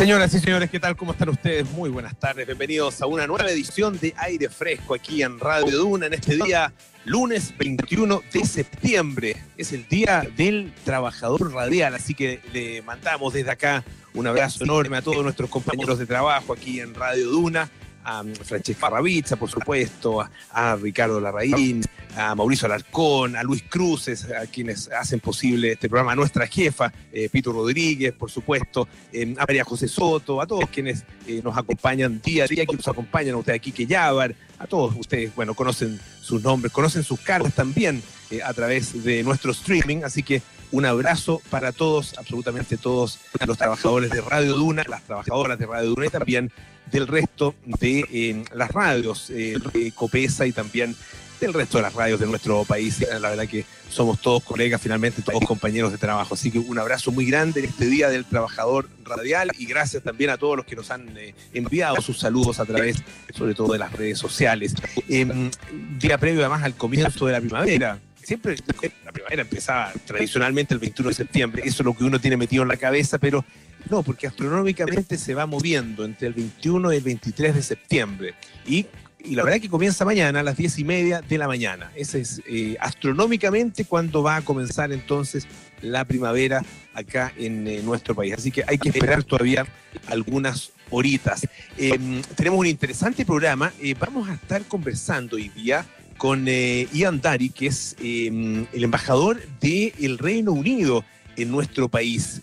Señoras y señores, ¿qué tal? ¿Cómo están ustedes? Muy buenas tardes. Bienvenidos a una nueva edición de Aire Fresco aquí en Radio Duna en este día, lunes 21 de septiembre. Es el Día del Trabajador Radial, así que le mandamos desde acá un abrazo enorme a todos nuestros compañeros de trabajo aquí en Radio Duna a Francesca Ravizza, por supuesto, a, Ricardo Larraín, a Mauricio Alarcón, a Luis Cruces, a quienes hacen posible este programa, a nuestra jefa, eh, Pito Rodríguez, por supuesto, eh, a María José Soto, a todos quienes eh, nos acompañan día a día, que nos acompañan a ustedes aquí, que Yabar, a todos ustedes, bueno, conocen sus nombres, conocen sus caras también a través de nuestro streaming, así que un abrazo para todos, absolutamente todos los trabajadores de Radio Duna, las trabajadoras de Radio Duna y también del resto de eh, las radios eh, Copesa y también del resto de las radios de nuestro país. La verdad que somos todos colegas, finalmente todos compañeros de trabajo. Así que un abrazo muy grande en este Día del Trabajador Radial y gracias también a todos los que nos han eh, enviado sus saludos a través, sobre todo, de las redes sociales. Em, día previo además al comienzo de la primavera. Siempre la primavera empezaba tradicionalmente el 21 de septiembre, eso es lo que uno tiene metido en la cabeza, pero no, porque astronómicamente se va moviendo entre el 21 y el 23 de septiembre. Y, la verdad que comienza mañana a las 10 y media de la mañana. Ese es eh, astronómicamente cuando va a comenzar entonces la primavera acá en eh, nuestro país. Así que hay que esperar todavía algunas horitas. Em, tenemos un interesante programa. Eh, vamos a estar conversando hoy día con Ian Dari, que es em, el embajador del Reino Unido en nuestro país.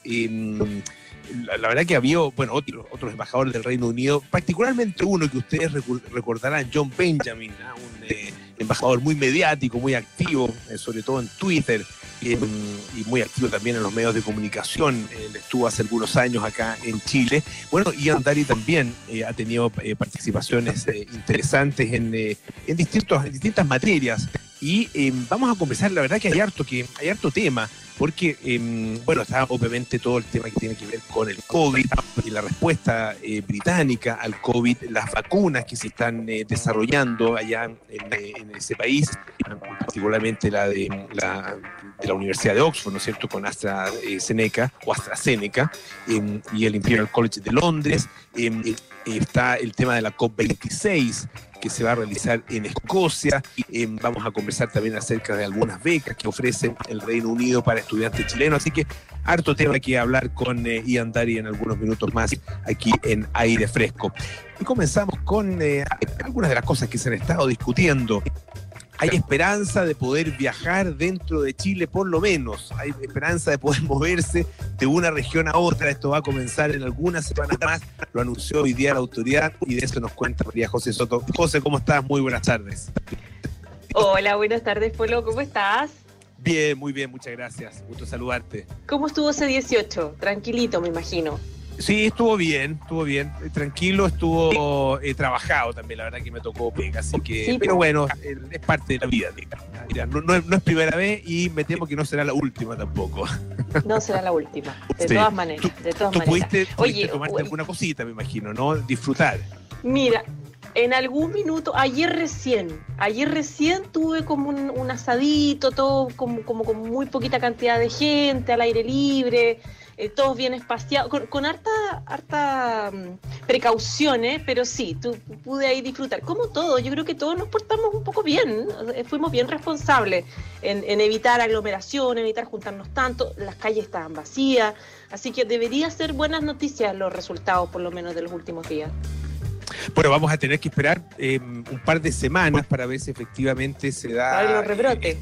La, verdad que había, bueno, otros embajadores del Reino Unido, particularmente uno que ustedes recordarán, John Benjamin, un eh, embajador muy mediático, muy activo, eh, sobre todo en Twitter, y muy activo también en los medios de comunicación. Él estuvo hace algunos años acá en Chile. Bueno, Ian Dari también eh, ha tenido participaciones interesantes en, en, distintos, en distintas materias. Y vamos a conversar, la verdad que hay harto, que hay harto tema porque, em, bueno, está obviamente todo el tema que tiene que ver con el COVID y la respuesta eh, británica al COVID, las vacunas que se están eh, desarrollando allá en, eh, ese país, particularmente la de la, de la Universidad de Oxford, ¿no es cierto?, con AstraZeneca o AstraZeneca em, y el Imperial College de Londres. Está el tema de la COP26, que se va a realizar en Escocia. Em, vamos a conversar también acerca de algunas becas que ofrece el Reino Unido para estudiantes chilenos. Así que harto tema que hablar con eh, Ian Dari en algunos minutos más aquí en Aire Fresco. Y comenzamos con eh, algunas de las cosas que se han estado discutiendo hay esperanza de poder viajar dentro de Chile por lo menos, hay esperanza de poder moverse de una región a otra, esto va a comenzar en algunas semanas más, lo anunció hoy día la autoridad y de eso nos cuenta María José Soto. José, ¿cómo estás? Muy buenas tardes. Hola, buenas tardes, Polo, ¿cómo estás? Bien, muy bien, muchas gracias, gusto saludarte. ¿Cómo estuvo ese 18? Tranquilito, me imagino. Sí, estuvo bien, estuvo bien, eh, tranquilo, estuvo eh, trabajado también, la verdad que me tocó pega, así que, pero bueno, es parte de la vida, Mira, no, es, primera vez y me temo que no será la última tampoco. No será la última, de todas maneras, de todas maneras. Pudiste, Oye, tomarte alguna cosita, me imagino, ¿no? Disfrutar. Mira, en algún minuto, ayer recién, ayer recién tuve como un, asadito, todo como, como con muy poquita cantidad de gente, al aire libre, eh, todos bien espaciados, con, harta, harta mm, precauciones, pero sí, tú, pude ahí disfrutar. Como todo, yo creo que todos nos portamos un poco bien, eh, fuimos bien responsables en, evitar aglomeración, evitar juntarnos tanto, las calles estaban vacías, así que debería ser buenas noticias los resultados, por lo menos, de los últimos días. Bueno, vamos a tener que esperar em, un par de semanas para ver si efectivamente se da. rebrote.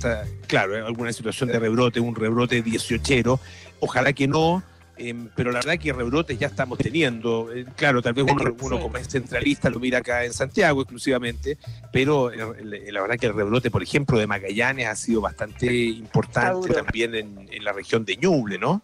claro, alguna situación de rebrote, un rebrote 18 Ojalá que no, em, pero la verdad que rebrotes ya estamos teniendo. Eh, claro, tal vez uno, como es centralista lo mira acá en Santiago exclusivamente, pero eh, la verdad que el rebrote, por ejemplo, de Magallanes ha sido bastante importante también en, en la región de Ñuble, ¿no?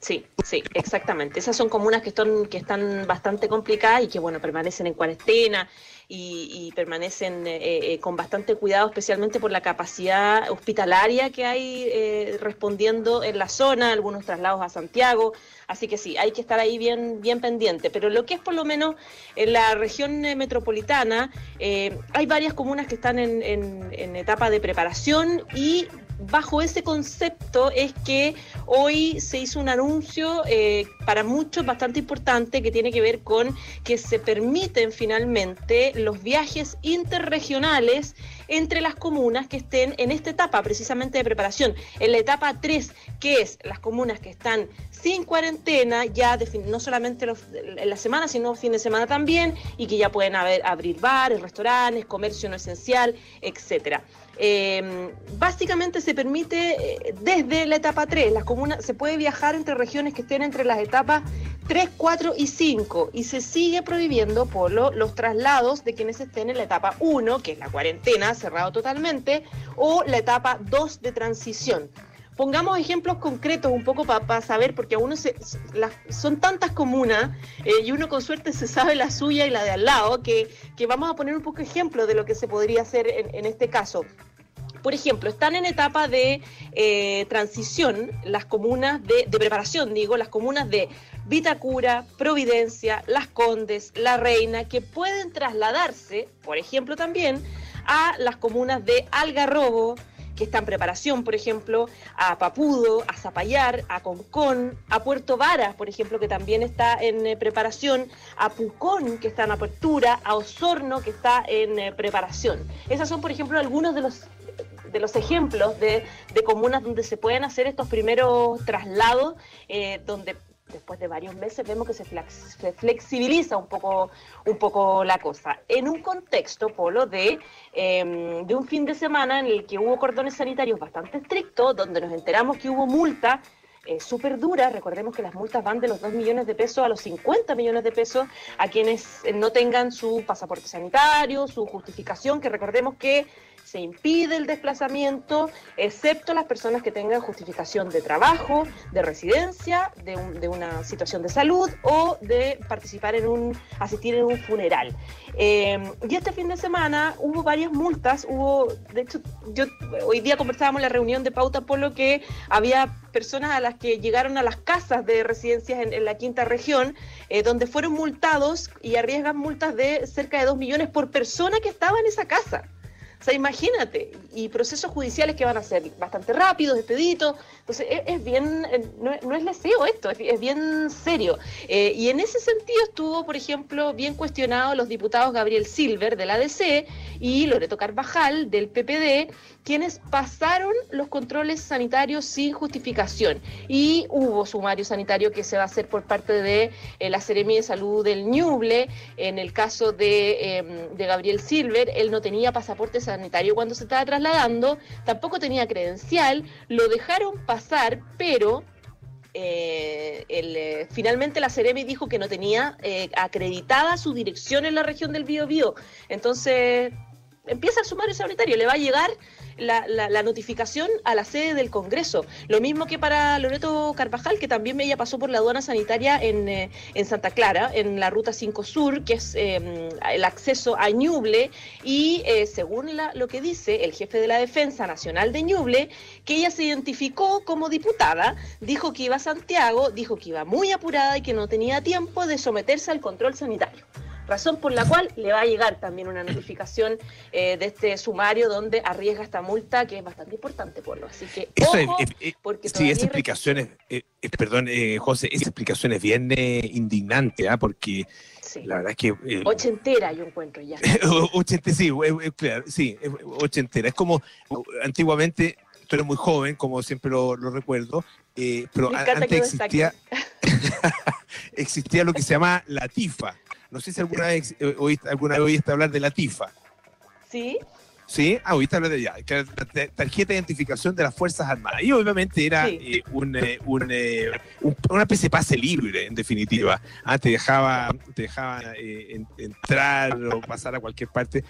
Sí, sí, exactamente. Esas son comunas que están, que están bastante complicadas y que, bueno, permanecen en cuarentena y, permanecen eh, eh, con bastante cuidado, especialmente por la capacidad hospitalaria que hay eh, respondiendo en la zona, algunos traslados a Santiago. Así que sí, hay que estar ahí bien, bien pendiente. Pero lo que es por lo menos en la región metropolitana, hay varias comunas que están en, en etapa de preparación y bajo ese concepto es que hoy se hizo un anuncio eh, para muchos bastante importante que tiene que ver con que se permiten finalmente los viajes interregionales entre las comunas que estén en esta etapa precisamente de preparación. En la etapa 3, que es las comunas que están sin cuarentena, ya no solamente en la semana, sino fin de semana también, y que ya pueden haber, abrir bares, restaurantes, comercio no esencial, etcétera. Eh, básicamente se permite eh, desde la etapa 3, las comunas, se puede viajar entre regiones que estén entre las etapas 3, 4 y 5 y se sigue prohibiendo por los traslados de quienes estén en la etapa 1, que es la cuarentena, cerrado totalmente, o la etapa 2 de transición. Pongamos ejemplos concretos un poco para saber, porque a uno son tantas comunas eh, y uno con suerte se sabe la suya y la de al lado, que, vamos a poner un poco ejemplo de lo que se podría hacer en este caso. Por ejemplo, están en etapa de eh, transición las comunas de, preparación, digo, las comunas de Vitacura, Providencia, Las Condes, La Reina, que pueden trasladarse, por ejemplo, también a las comunas de Algarrobo, que está en preparación, por ejemplo, a Papudo, a Zapallar, a Concón, a Puerto Varas, por ejemplo, que también está en eh, preparación, a Pucón, que está en apertura, a Osorno, que está en eh, preparación. Esas son, por ejemplo, algunos de los de los ejemplos de, comunas donde se pueden hacer estos primeros traslados, eh, donde después de varios meses vemos que se, flexibiliza un poco, un poco la cosa. En un contexto, Polo, de, em, de un fin de semana en el que hubo cordones sanitarios bastante estrictos, donde nos enteramos que hubo multa eh, súper dura. Recordemos que las multas van de los 2 millones de pesos a los 50 millones de pesos a quienes no tengan su pasaporte sanitario, su justificación, que recordemos que se impide el desplazamiento, excepto las personas que tengan justificación de trabajo, de residencia, de, una situación de salud o de participar en un, asistir en un funeral. Eh, y este fin de semana hubo varias multas, hubo, de hecho, yo hoy día conversábamos en la reunión de Pauta por lo que había personas a las que llegaron a las casas de residencias en, la quinta región, eh, donde fueron multados y arriesgan multas de cerca de 2 millones por persona que estaba en esa casa. O sea, imagínate, y procesos judiciales que van a ser bastante rápidos, expeditos. Entonces, es, bien, eh, no, es leseo esto, es, bien serio. Eh, y en ese sentido estuvo, por ejemplo, bien cuestionado los diputados Gabriel Silver del ADC y Loreto Carvajal del PPD, quienes pasaron los controles sanitarios sin justificación. Y hubo sumario sanitario que se va a hacer por parte de eh, la Seremi de Salud del Ñuble. En el caso de, em, de Gabriel Silver, él no tenía pasaporte sanitario cuando se estaba trasladando, tampoco tenía credencial, lo dejaron pasar, pero eh, eh, finalmente la Ceremi dijo que no tenía acreditada su dirección en la región del Biobío. Entonces, empieza el sumario sanitario, le va a llegar la, notificación a la sede del Congreso. Lo mismo que para Loreto Carvajal, que también ella pasó por la aduana sanitaria en, eh, Santa Clara, en la ruta 5 Sur, que es em, el acceso a Ñuble, y eh, según lo que dice el jefe de la Defensa Nacional de Ñuble, que ella se identificó como diputada, dijo que iba a Santiago, dijo que iba muy apurada y que no tenía tiempo de someterse al control sanitario razón por la cual le va a llegar también una notificación eh, de este sumario donde arriesga esta multa que es bastante importante por lo así que ojo, porque sí esa explicación es, eh, eh, perdón José esa explicación es bien indignante ¿ah? porque la verdad es que ochentera yo encuentro ya. Ochentera sí claro sí ochentera. Es como antiguamente tú eres muy joven como siempre lo, recuerdo pero antes existía existía lo que se llama la TIFA no sé si alguna vez eh, oíste, alguna vez oíste hablar de la TIFA. Sí. Sí, ah, oíste hablar de ya, tarjeta de identificación de las Fuerzas Armadas. Y obviamente era eh, un, eh, un, una especie de pase libre, en definitiva. Ah, te dejaba, te dejaba entrar o pasar a cualquier parte.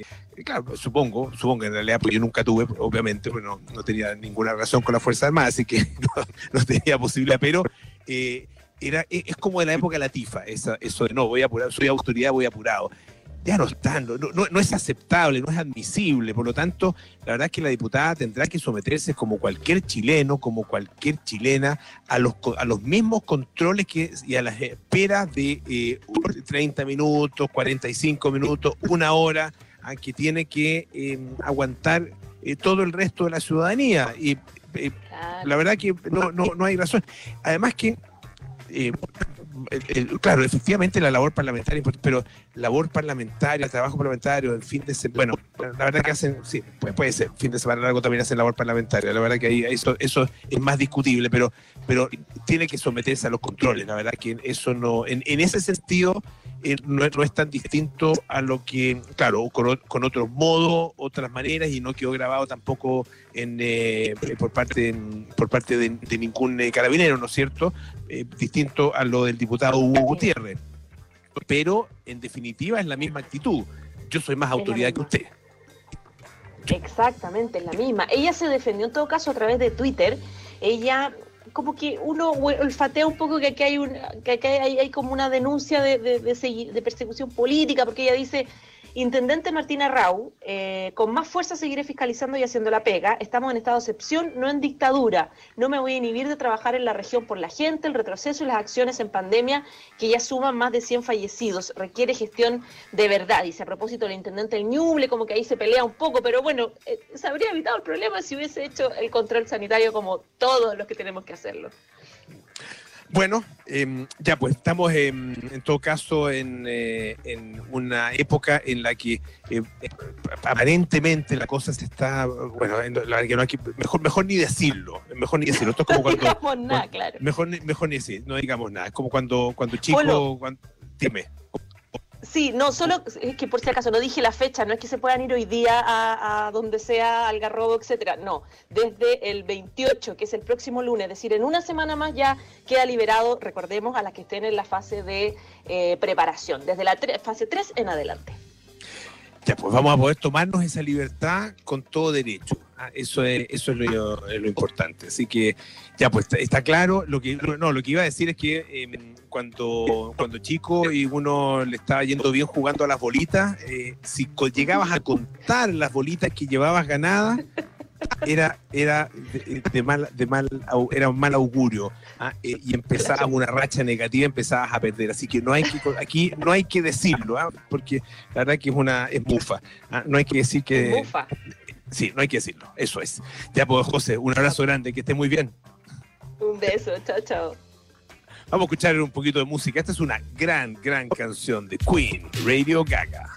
claro, supongo, supongo que en realidad, pues yo nunca tuve, obviamente, pues no, no tenía ninguna razón con las Fuerzas Armadas, así que no, no tenía posibilidad, pero era, e, es como de la época de la tifa, eso de no, voy apurado, soy autoridad, voy apurado. Ya no están, no, no, es aceptable, no es admisible. Por lo tanto, la verdad es que la diputada tendrá que someterse como cualquier chileno, como cualquier chilena, a los, a los mismos controles que, y a las esperas de eh, 30 minutos, 45 minutos, una hora, a que tiene que em, aguantar eh, todo el resto de la ciudadanía. Y eh, la verdad que no, no, no hay razón. Además que eh, claro, efectivamente la labor parlamentaria, pero labor parlamentaria, trabajo parlamentario, el fin de semana, bueno, la verdad que hacen, sí, puede, ser, fin de semana largo también hacen labor parlamentaria, la verdad que ahí eso, eso es más discutible, pero, pero tiene que someterse a los controles, la verdad que eso no, en, ese sentido eh, no, es tan distinto a lo que, claro, con, con otros modos, otras maneras, y no quedó grabado tampoco en, eh, por parte, por parte de, ningún eh, carabinero, ¿no es cierto? Distinto a lo del diputado Hugo Gutiérrez. Pero, en definitiva, es la misma actitud. Yo soy más autoridad que usted. Exactamente, es la misma. Ella se defendió en todo caso a través de Twitter. Ella como que uno olfatea un poco que aquí hay, un, que hay, hay, como una denuncia de, de, de, persecución política, porque ella dice, Intendente Martina Rau, eh, con más fuerza seguiré fiscalizando y haciendo la pega. Estamos en estado de excepción, no en dictadura. No me voy a inhibir de trabajar en la región por la gente, el retroceso y las acciones en pandemia que ya suman más de 100 fallecidos. Requiere gestión de verdad. Dice a propósito el intendente El Ñuble, como que ahí se pelea un poco, pero bueno, eh, se habría evitado el problema si hubiese hecho el control sanitario como todos los que tenemos que hacerlo. Bueno, em, ya pues estamos en, todo caso en, eh, en, una época en la que eh, aparentemente la cosa se está, bueno, la que no hay que, mejor, mejor ni decirlo, mejor ni decirlo. Esto es como cuando, no digamos nada, claro. Mejor, mejor ni decir, no digamos nada. Es como cuando, cuando chico, dime. Sí, no, solo es que por si acaso no dije la fecha, no es que se puedan ir hoy día a, donde sea, al Garrobo, etcétera. No, desde el 28, que es el próximo lunes, es decir, en una semana más ya queda liberado, recordemos, a las que estén en la fase de eh, preparación, desde la fase 3 en adelante. Ya, pues vamos a poder tomarnos esa libertad con todo derecho. Ah, eso es, eso es lo, importante. Así que, ya, pues está, claro. Lo que, no, lo que iba a decir es que em, cuando, cuando chico y uno le estaba yendo bien jugando a las bolitas, eh, si llegabas a contar las bolitas que llevabas ganadas, era, era de, mal, de mal, era un mal augurio ¿ah? eh, y empezaba una racha negativa, empezabas a perder. Así que no hay que aquí no hay que decirlo, ¿ah? porque la verdad que es una es bufa. ¿ah? No hay que decir que sí, no hay que decirlo. Eso es. Ya pues José, un abrazo grande, que esté muy bien. Un beso, chao, chao. Vamos a escuchar un poquito de música. Esta es una gran, gran canción de Queen, Radio Gaga.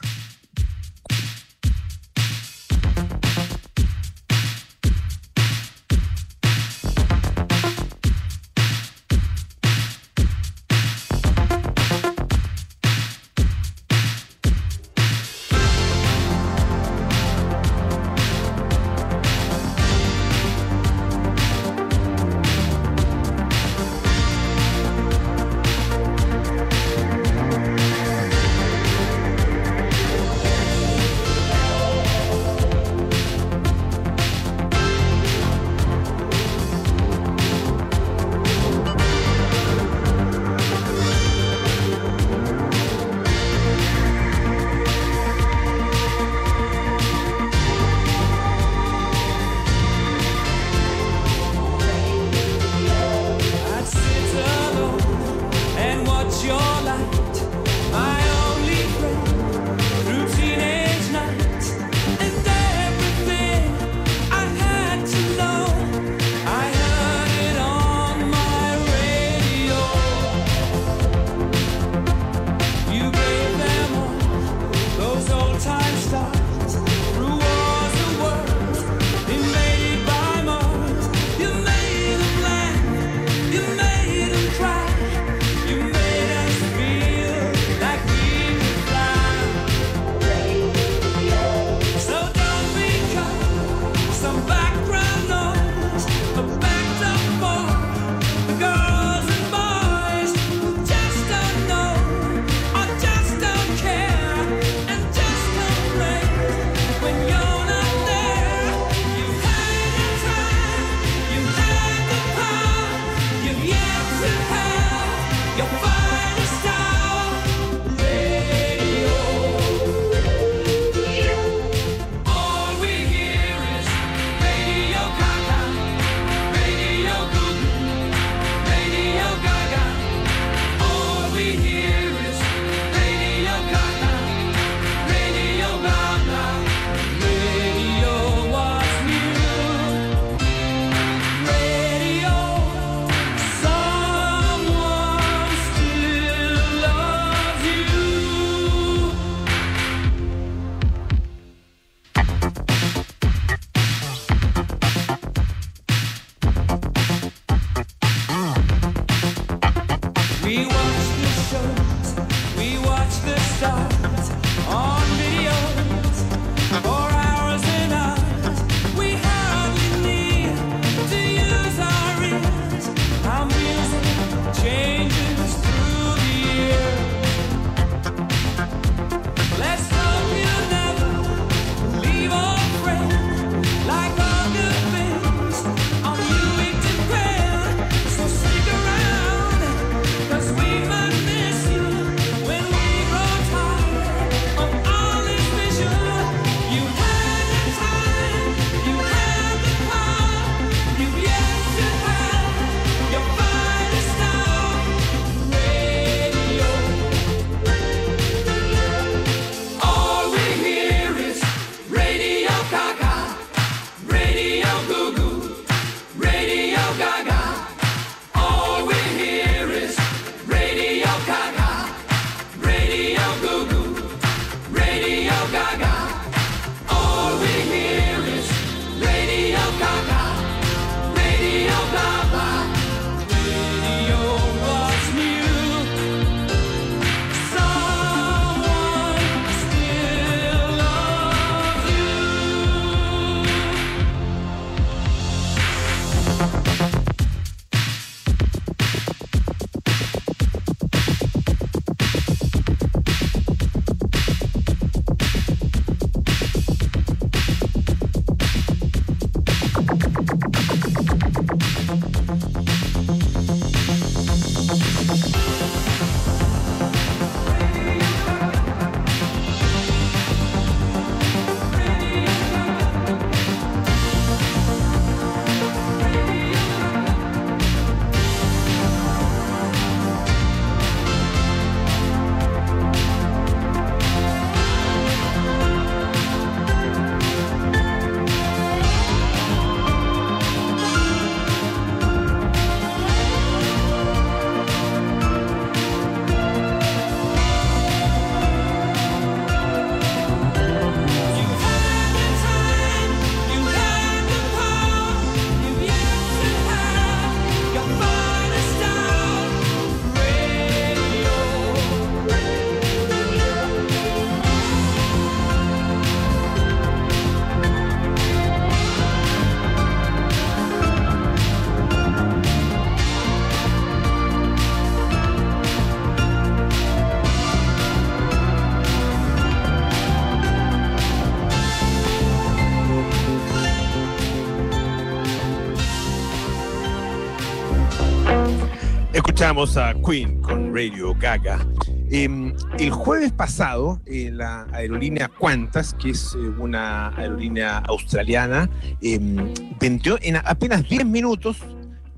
Escuchamos a Queen con Radio Gaga. Em, el jueves pasado, eh, la aerolínea Qantas, que es eh, una aerolínea australiana, em, vendió en apenas 10 minutos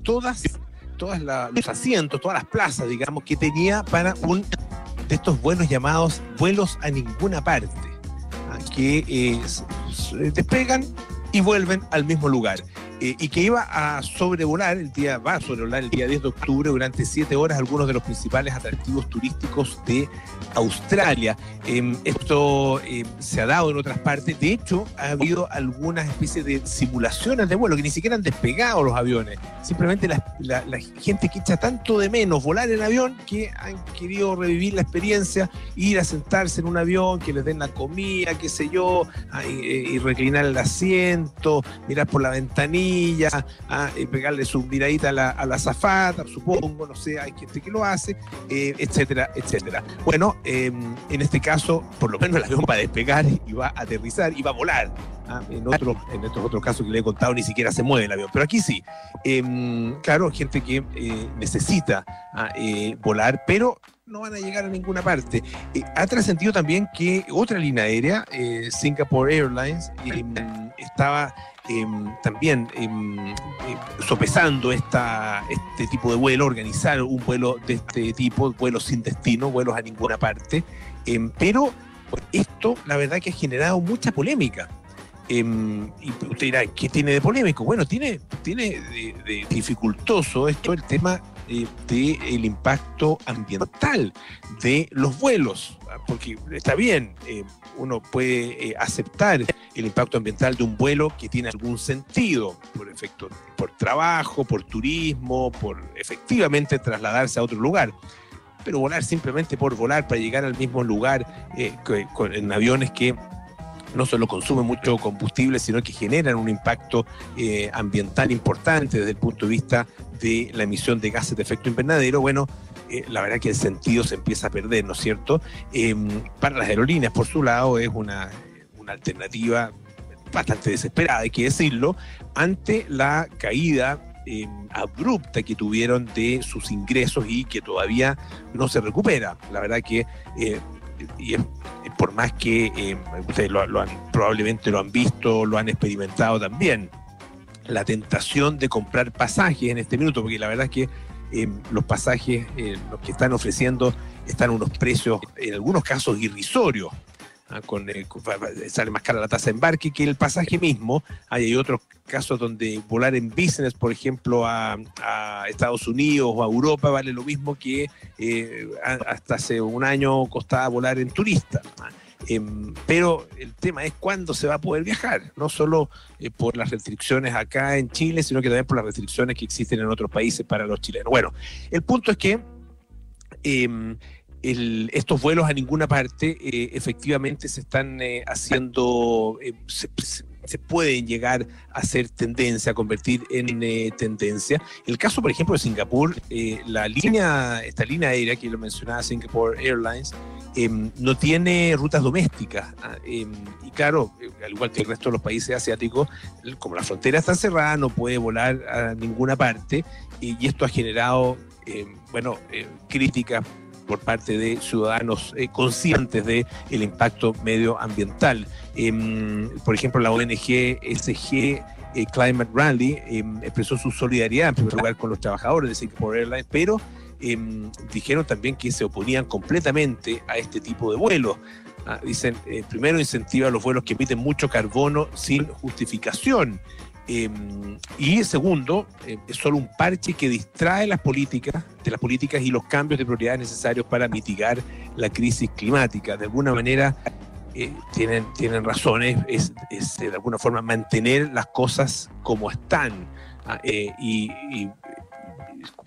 todas, todas los asientos, todas las plazas, digamos, que tenía para un de estos vuelos llamados vuelos a ninguna parte, ¿ah? que eh, despegan y vuelven al mismo lugar. Eh, y que iba a sobrevolar el día, va a sobrevolar el día 10 de octubre durante siete horas algunos de los principales atractivos turísticos de Australia. Em, esto em, se ha dado en otras partes. De hecho, ha habido algunas especies de simulaciones de vuelo que ni siquiera han despegado los aviones. Simplemente la, gente que echa tanto de menos volar en avión que han querido revivir la experiencia, ir a sentarse en un avión, que les den la comida, qué sé yo, y, y reclinar el asiento, mirar por la ventanilla a, pegarle su miradita a la, a zafata, supongo, no sé, hay gente que lo hace, eh, etcétera, etcétera. Bueno, em, en este caso, por lo menos el avión va a despegar y va a aterrizar y va a volar. ¿ah? En, otro, en estos otros casos que le he contado ni siquiera se mueve el avión, pero aquí sí. Em, claro, gente que eh, necesita ah, eh, volar, pero no van a llegar a ninguna parte. ha trascendido también que otra línea aérea, Singapore Airlines, em, estaba Em, también em, em, sopesando esta, este tipo de vuelo, organizar un vuelo de este tipo, vuelos sin destino, vuelos a ninguna parte. pero esto, la verdad, que ha generado mucha polémica. y usted dirá, ¿qué tiene de polémico? Bueno, tiene, tiene de dificultoso esto el tema eh, del impacto ambiental de los vuelos, porque está bien, eh, uno puede eh, aceptar el impacto ambiental de un vuelo que tiene algún sentido, por efecto, por trabajo, por turismo, por efectivamente trasladarse a otro lugar. Pero volar simplemente por volar para llegar al mismo lugar en aviones que no solo consumen mucho combustible, sino que generan un impacto ambiental importante desde el punto de vista de la emisión de gases de efecto invernadero, bueno, eh, la verdad que el sentido se empieza a perder, ¿no es cierto? Em, para las aerolíneas, por su lado, es una, una alternativa bastante desesperada, hay que decirlo, ante la caída em, abrupta que tuvieron de sus ingresos y que todavía no se recupera. La verdad que, eh, y por más que em, ustedes lo, han, probablemente lo han visto, lo han experimentado también, la tentación de comprar pasajes en este minuto, porque la verdad es que eh, los pasajes, eh, los que están ofreciendo, están a unos precios, en algunos casos, irrisorios. ¿ah? Con, eh, sale más cara la tasa de embarque que el pasaje mismo. Hay otros casos donde volar en business, por ejemplo, a, Estados Unidos o a Europa vale lo mismo que hasta hace un año costaba volar en turista. ¿ah? Em, pero el tema es cuándo se va a poder viajar, no solo eh, por las restricciones acá en Chile, sino que también por las restricciones que existen en otros países para los chilenos. Bueno, el punto es que em, estos vuelos a ninguna parte eh, efectivamente se están eh, haciendo, se pueden llegar a ser tendencia, a convertir en eh, tendencia. El caso, por ejemplo, de Singapur, eh, la línea, esta línea aérea que lo mencionaba Singapore Airlines, em, no tiene rutas domésticas. Ah, em, y claro, eh, al igual que el resto de los países asiáticos, como la frontera está cerrada, no puede volar a ninguna parte. y esto ha generado bueno, críticas por parte de ciudadanos conscientes del el impacto medioambiental. Em, por ejemplo, la ONG SG Climate Rally em, expresó su solidaridad en primer lugar con los trabajadores de Singapore Airlines, pero em, dijeron también que se oponían completamente a este tipo de vuelos. Ah, dicen, eh, primero incentiva los vuelos que emiten mucho carbono sin justificación. Em, y segundo, eh, es solo un parche que distrae las políticas, de las políticas y los cambios de prioridades necesarios para mitigar la crisis climática. De alguna manera, eh, tienen, tienen razones, es, de alguna forma mantener las cosas como están. Ah, y,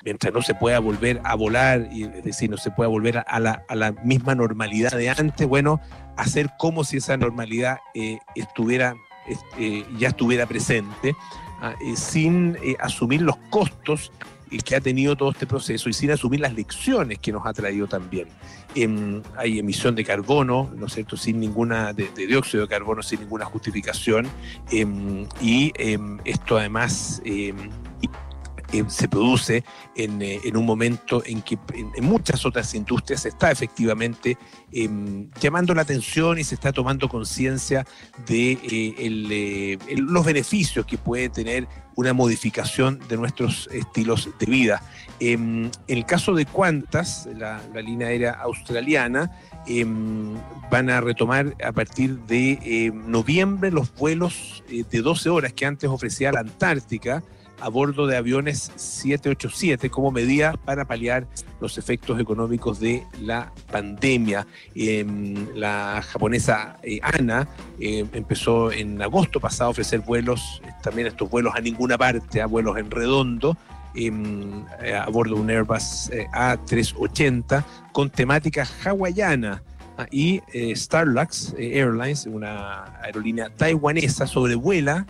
mientras no se pueda volver a volar, y, es decir, no se pueda volver a la, a la misma normalidad de antes, bueno, hacer como si esa normalidad eh, estuviera, eh, ya estuviera presente, ah, eh, sin asumir los costos que ha tenido todo este proceso y sin asumir las lecciones que nos ha traído también. Em, hay emisión de carbono, ¿no es cierto?, sin ninguna, de, dióxido de carbono, sin ninguna justificación, em, y em, esto además eh, se produce en, eh, en, un momento en que en, muchas otras industrias se está efectivamente em, llamando la atención y se está tomando conciencia de eh, los beneficios que puede tener una modificación de nuestros estilos de vida. Em, en el caso de Qantas, la, la línea aérea australiana, em, van a retomar a partir de noviembre los vuelos de 12 horas que antes ofrecía la Antártica a bordo de aviones 787 como medida para paliar los efectos económicos de la pandemia. Em, la japonesa eh, ANA eh, empezó en agosto pasado a ofrecer vuelos, también estos vuelos a ninguna parte, a vuelos en redondo, em, a bordo de un Airbus eh, A380 con temática hawaiana ah, y Starlux Airlines, una aerolínea taiwanesa, sobrevuela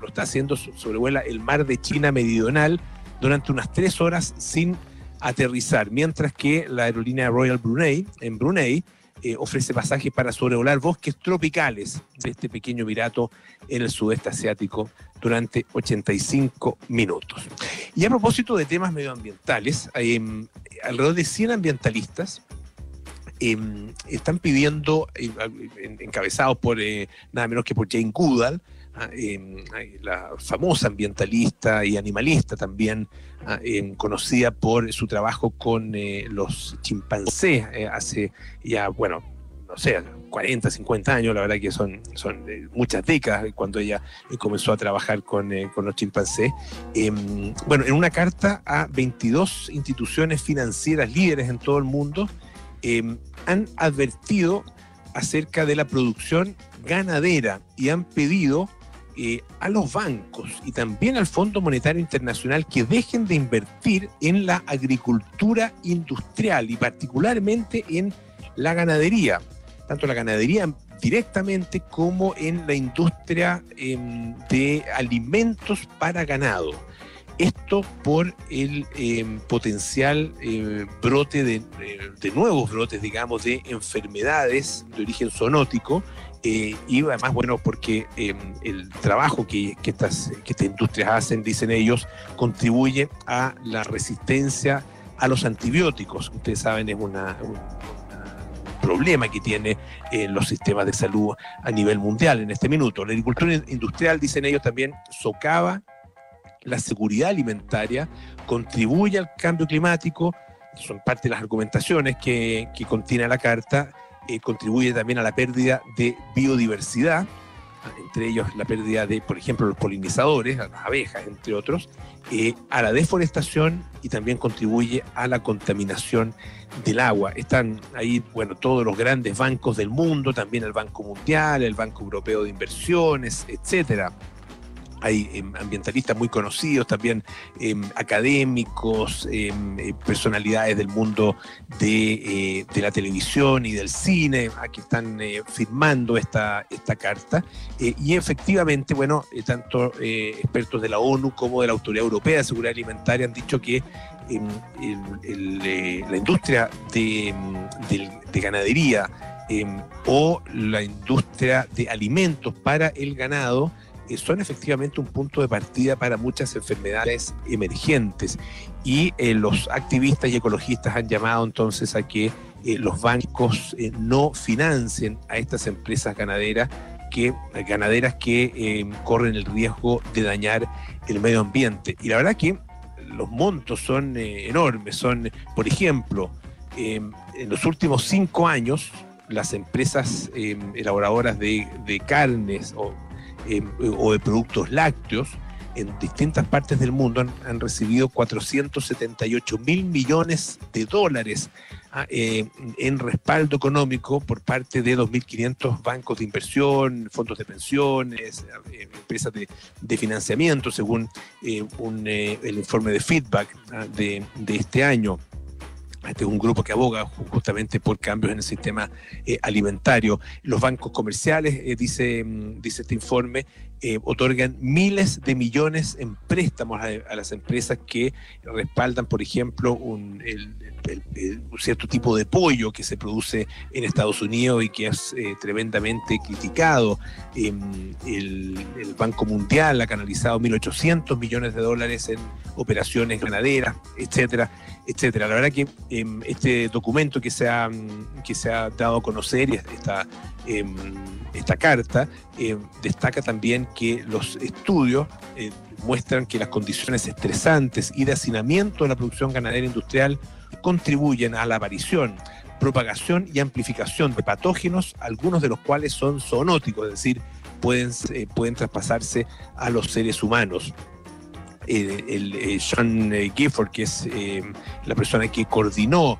lo está haciendo, sobrevuela el mar de China meridional durante unas tres horas sin aterrizar, mientras que la aerolínea Royal Brunei, en Brunei, eh, ofrece pasajes para sobrevolar bosques tropicales de este pequeño virato en el sudeste asiático durante 85 minutos. Y a propósito de temas medioambientales, em, alrededor de 100 ambientalistas em, están pidiendo, eh, encabezados por eh, nada menos que por Jane Goodall, Ah, em, la famosa ambientalista y animalista también, ah, em, conocida por su trabajo con eh, los chimpancés eh, hace ya, bueno, no sé, 40, 50 años, la verdad que son, son eh, muchas décadas cuando ella comenzó a trabajar con, con los chimpancés. Em, bueno, en una carta a 22 instituciones financieras líderes en todo el mundo, han advertido acerca de la producción ganadera y han pedido eh, a los bancos y también al Fondo Monetario Internacional que dejen de invertir en la agricultura industrial y particularmente en la ganadería, tanto la ganadería directamente como en la industria em, de alimentos para ganado. Esto por el em, potencial eh, brote de, de, nuevos brotes, digamos, de enfermedades de origen zoonótico eh, y además, bueno, porque em, el trabajo que, estas, que estas industrias hacen, dicen ellos, contribuye a la resistencia a los antibióticos. Ustedes saben, es una, un, problema que tiene eh, los sistemas de salud a nivel mundial en este minuto. La agricultura industrial, dicen ellos, también socava la seguridad alimentaria, contribuye al cambio climático, son parte de las argumentaciones que, que contiene la carta, eh, contribuye también a la pérdida de biodiversidad, entre ellos la pérdida de, por ejemplo, los polinizadores, las abejas, entre otros, eh, a la deforestación y también contribuye a la contaminación del agua. Están ahí, bueno, todos los grandes bancos del mundo, también el Banco Mundial, el Banco Europeo de Inversiones, etcétera hay em, ambientalistas muy conocidos, también em, académicos, em, eh, personalidades del mundo de, eh, de, la televisión y del cine, aquí están eh, firmando esta, esta carta. y efectivamente, bueno, tanto expertos de la ONU como de la Autoridad Europea de Seguridad Alimentaria han dicho que la industria de, de ganadería o la industria de alimentos para el ganado, eh, son efectivamente un punto de partida para muchas enfermedades emergentes y eh, los activistas y ecologistas han llamado entonces a que eh, los bancos no financien a estas empresas ganaderas que, ganaderas que corren el riesgo de dañar el medio ambiente. Y la verdad que los montos son enormes, son, por ejemplo, en los últimos cinco años, las empresas elaboradoras de, de carnes o eh, o de productos lácteos en distintas partes del mundo han, recibido 478 mil millones de dólares ah, eh, en respaldo económico por parte de 2.500 bancos de inversión, fondos de pensiones, eh, empresas de, financiamiento, según el informe de feedback ah, de, de este año. Este es un grupo que aboga justamente por cambios en el sistema eh, alimentario. Los bancos comerciales, eh, dice, mm, dice este informe, eh, otorgan miles de millones en préstamos a, las empresas que respaldan, por ejemplo, un, cierto tipo de pollo que se produce en Estados Unidos y que es tremendamente criticado. Em, el, Banco Mundial ha canalizado 1.800 millones de dólares en operaciones ganaderas, etcétera etcétera. La verdad que em, este documento que se, ha, que se ha dado a conocer, esta, em, esta carta, destaca también que los estudios eh, muestran que las condiciones estresantes y de hacinamiento de la producción ganadera industrial contribuyen a la aparición, propagación y amplificación de patógenos, algunos de los cuales son zoonóticos, es decir, pueden, eh, pueden traspasarse a los seres humanos. Eh, el, Sean eh, Gifford, que es la persona que coordinó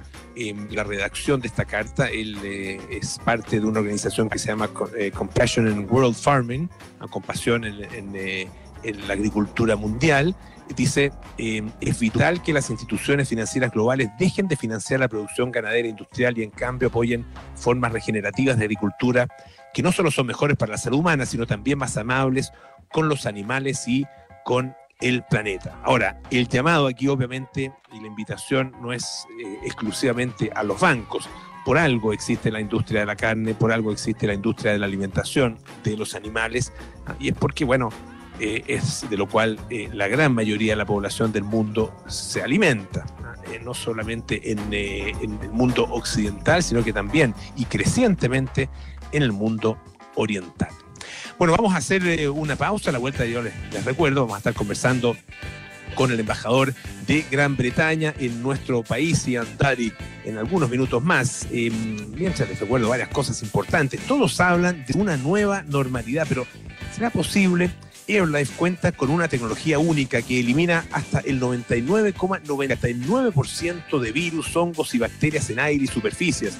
la redacción de esta carta. Él es parte de una organización que se llama Compassion in World Farming, compasión en, la agricultura mundial. Dice, es vital que las instituciones financieras globales dejen de financiar la producción ganadera industrial y en cambio apoyen formas regenerativas de agricultura que no solo son mejores para la salud humana, sino también más amables con los animales y con el planeta. Ahora, el llamado aquí obviamente y la invitación no es eh, exclusivamente a los bancos. Por algo existe la industria de la carne, por algo existe la industria de la alimentación de los animales, ah, y es porque, bueno, eh, es de lo cual eh, la gran mayoría de la población del mundo se alimenta, ah, no solamente en, en el mundo occidental, sino que también y crecientemente en el mundo oriental. Bueno, vamos a hacer eh, una pausa. A la vuelta yo les, recuerdo, vamos a estar conversando con el embajador de Gran Bretaña en nuestro país y Andari en algunos minutos más. Eh, mientras les recuerdo varias cosas importantes. Todos hablan de una nueva normalidad, pero ¿será posible? AirLife cuenta con una tecnología única que elimina hasta el 99,99% de virus, hongos y bacterias en aire y superficies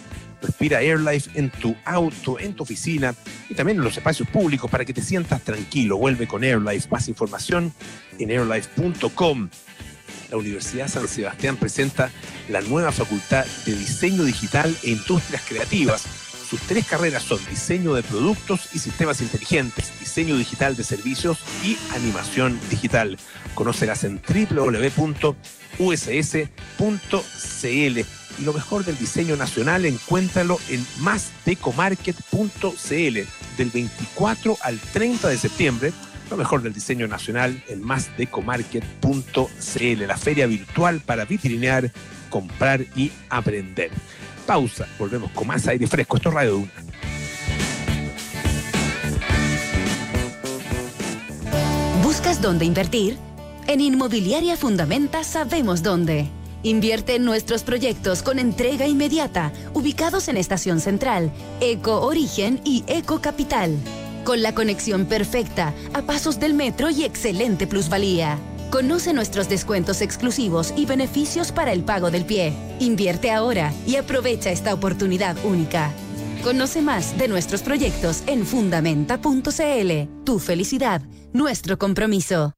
Respira AirLife en tu auto, en tu oficina y también en los espacios públicos para que te sientas tranquilo. Vuelve con AirLife. Más información en airlife.com. La Universidad San Sebastián presenta la nueva Facultad de Diseño Digital e Industrias Creativas. Sus tres carreras son diseño de productos y sistemas inteligentes, diseño digital de servicios y animación digital. Conócelas en www.uss.cl lo mejor del diseño nacional encuéntralo en masdecomarket.cl del 24 al 30 de septiembre. Lo mejor del diseño nacional en masdecomarket.cl, la feria virtual para vitrinear, comprar y aprender. Pausa, volvemos con más aire fresco. Esto es Radio Duna. ¿Buscas dónde invertir? En Inmobiliaria Fundamenta sabemos dónde Invierte en nuestros proyectos con entrega inmediata, ubicados en Estación Central, Eco Origen y Eco Capital. Con la conexión perfecta, a pasos del metro y excelente plusvalía. Conoce nuestros descuentos exclusivos y beneficios para el pago del pie. Invierte ahora y aprovecha esta oportunidad única. Conoce más de nuestros proyectos en fundamenta.cl. Tu felicidad, nuestro compromiso.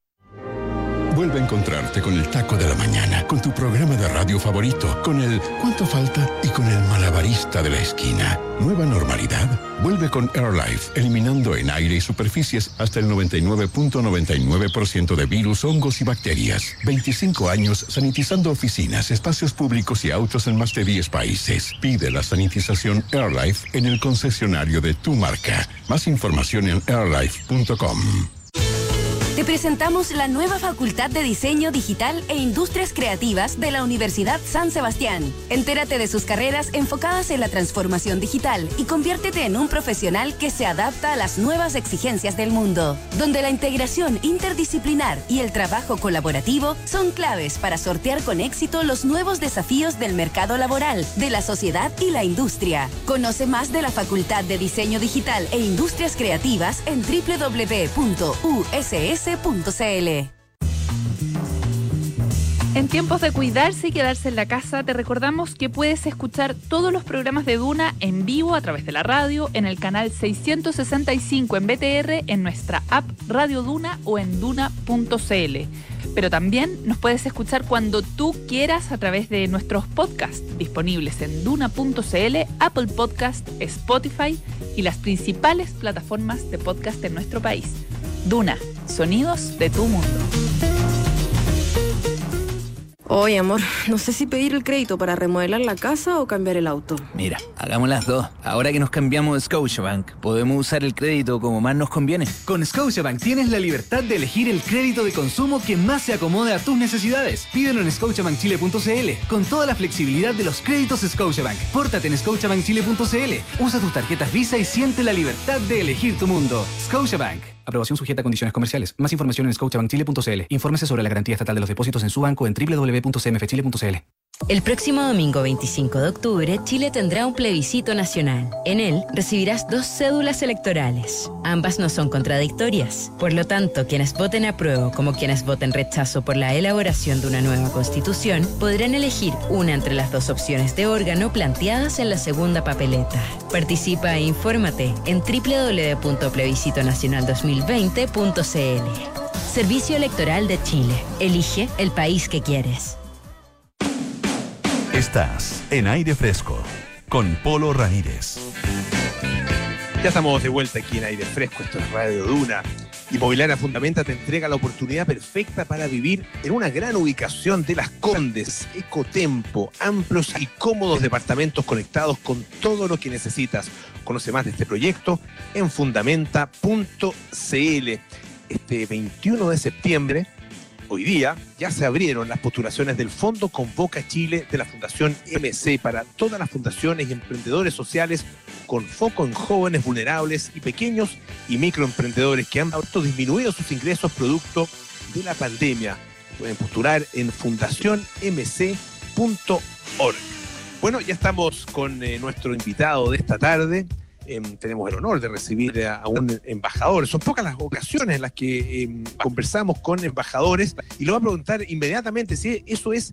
Vuelve a encontrarte con el taco de la mañana, con tu programa de radio favorito, con el ¿Cuánto falta? y con el malabarista de la esquina. Nueva normalidad. Vuelve con AirLife, eliminando en aire y superficies hasta el 99.99% de virus, hongos y bacterias. 25 años sanitizando oficinas, espacios públicos y autos en más de 10 países. Pide la sanitización AirLife en el concesionario de tu marca. Más información en airlife.com. te presentamos la nueva Facultad de Diseño Digital e Industrias Creativas de la Universidad San Sebastián. Entérate de sus carreras enfocadas en la transformación digital y conviértete en un profesional que se adapta a las nuevas exigencias del mundo, donde la integración interdisciplinar y el trabajo colaborativo son claves para sortear con éxito los nuevos desafíos del mercado laboral, de la sociedad y la industria. Conoce más de la Facultad de Diseño Digital e Industrias Creativas en En tiempos de cuidarse y quedarse en la casa, te recordamos que puedes escuchar todos los programas de Duna en vivo a través de la radio, en el canal 665 en BTR, en nuestra app Radio Duna o en duna.cl. Pero también nos puedes escuchar cuando tú quieras a través de nuestros podcasts disponibles en duna.cl, Apple Podcast, Spotify y las principales plataformas de podcast en nuestro país. Duna, sonidos de tu mundo. Oye, amor, no sé si pedir el crédito para remodelar la casa o cambiar el auto. Mira, hagamos las dos. Ahora que nos cambiamos de Scotiabank, podemos usar el crédito como más nos conviene. Con Scotiabank tienes la libertad de elegir el crédito de consumo que más se acomode a tus necesidades. Pídelo en scotiabankchile.cl con toda la flexibilidad de los créditos Scotiabank. Pórtate en scotiabankchile.cl, usa tus tarjetas Visa y siente la libertad de elegir tu mundo. Scotiabank. Aprobación sujeta a condiciones comerciales. Más información en scotiabankchile.cl. Infórmese sobre la garantía estatal de los depósitos en su banco en www.cmfchile.cl. El próximo domingo 25 de octubre, Chile tendrá un plebiscito nacional. En él recibirás dos cédulas electorales. Ambas no son contradictorias. Por lo tanto, quienes voten apruebo como quienes voten rechazo por la elaboración de una nueva constitución podrán elegir una entre las dos opciones de órgano planteadas en la segunda papeleta. Participa e infórmate en www.plebiscitonacional2020.cl. Servicio Electoral de Chile. Elige el país que quieres. Estás en aire fresco con Polo Ramírez. Ya estamos de vuelta aquí en aire fresco, esto es Radio Duna. Inmobiliaria Fundamenta te entrega la oportunidad perfecta para vivir en una gran ubicación de Las Condes, Ecotempo, amplios y cómodos departamentos conectados con todo lo que necesitas. Conoce más de este proyecto en fundamenta.cl. Este 21 de septiembre hoy día ya se abrieron las postulaciones del Fondo Convoca Chile de la Fundación MC para todas las fundaciones y emprendedores sociales con foco en jóvenes vulnerables y pequeños y microemprendedores que han disminuido sus ingresos producto de la pandemia. Pueden postular en fundacionmc.org. Bueno, ya estamos con eh, nuestro invitado de esta tarde, Em, tenemos el honor de recibir a, un embajador. Son pocas las ocasiones en las que em, conversamos con embajadores y lo voy a preguntar inmediatamente si eso es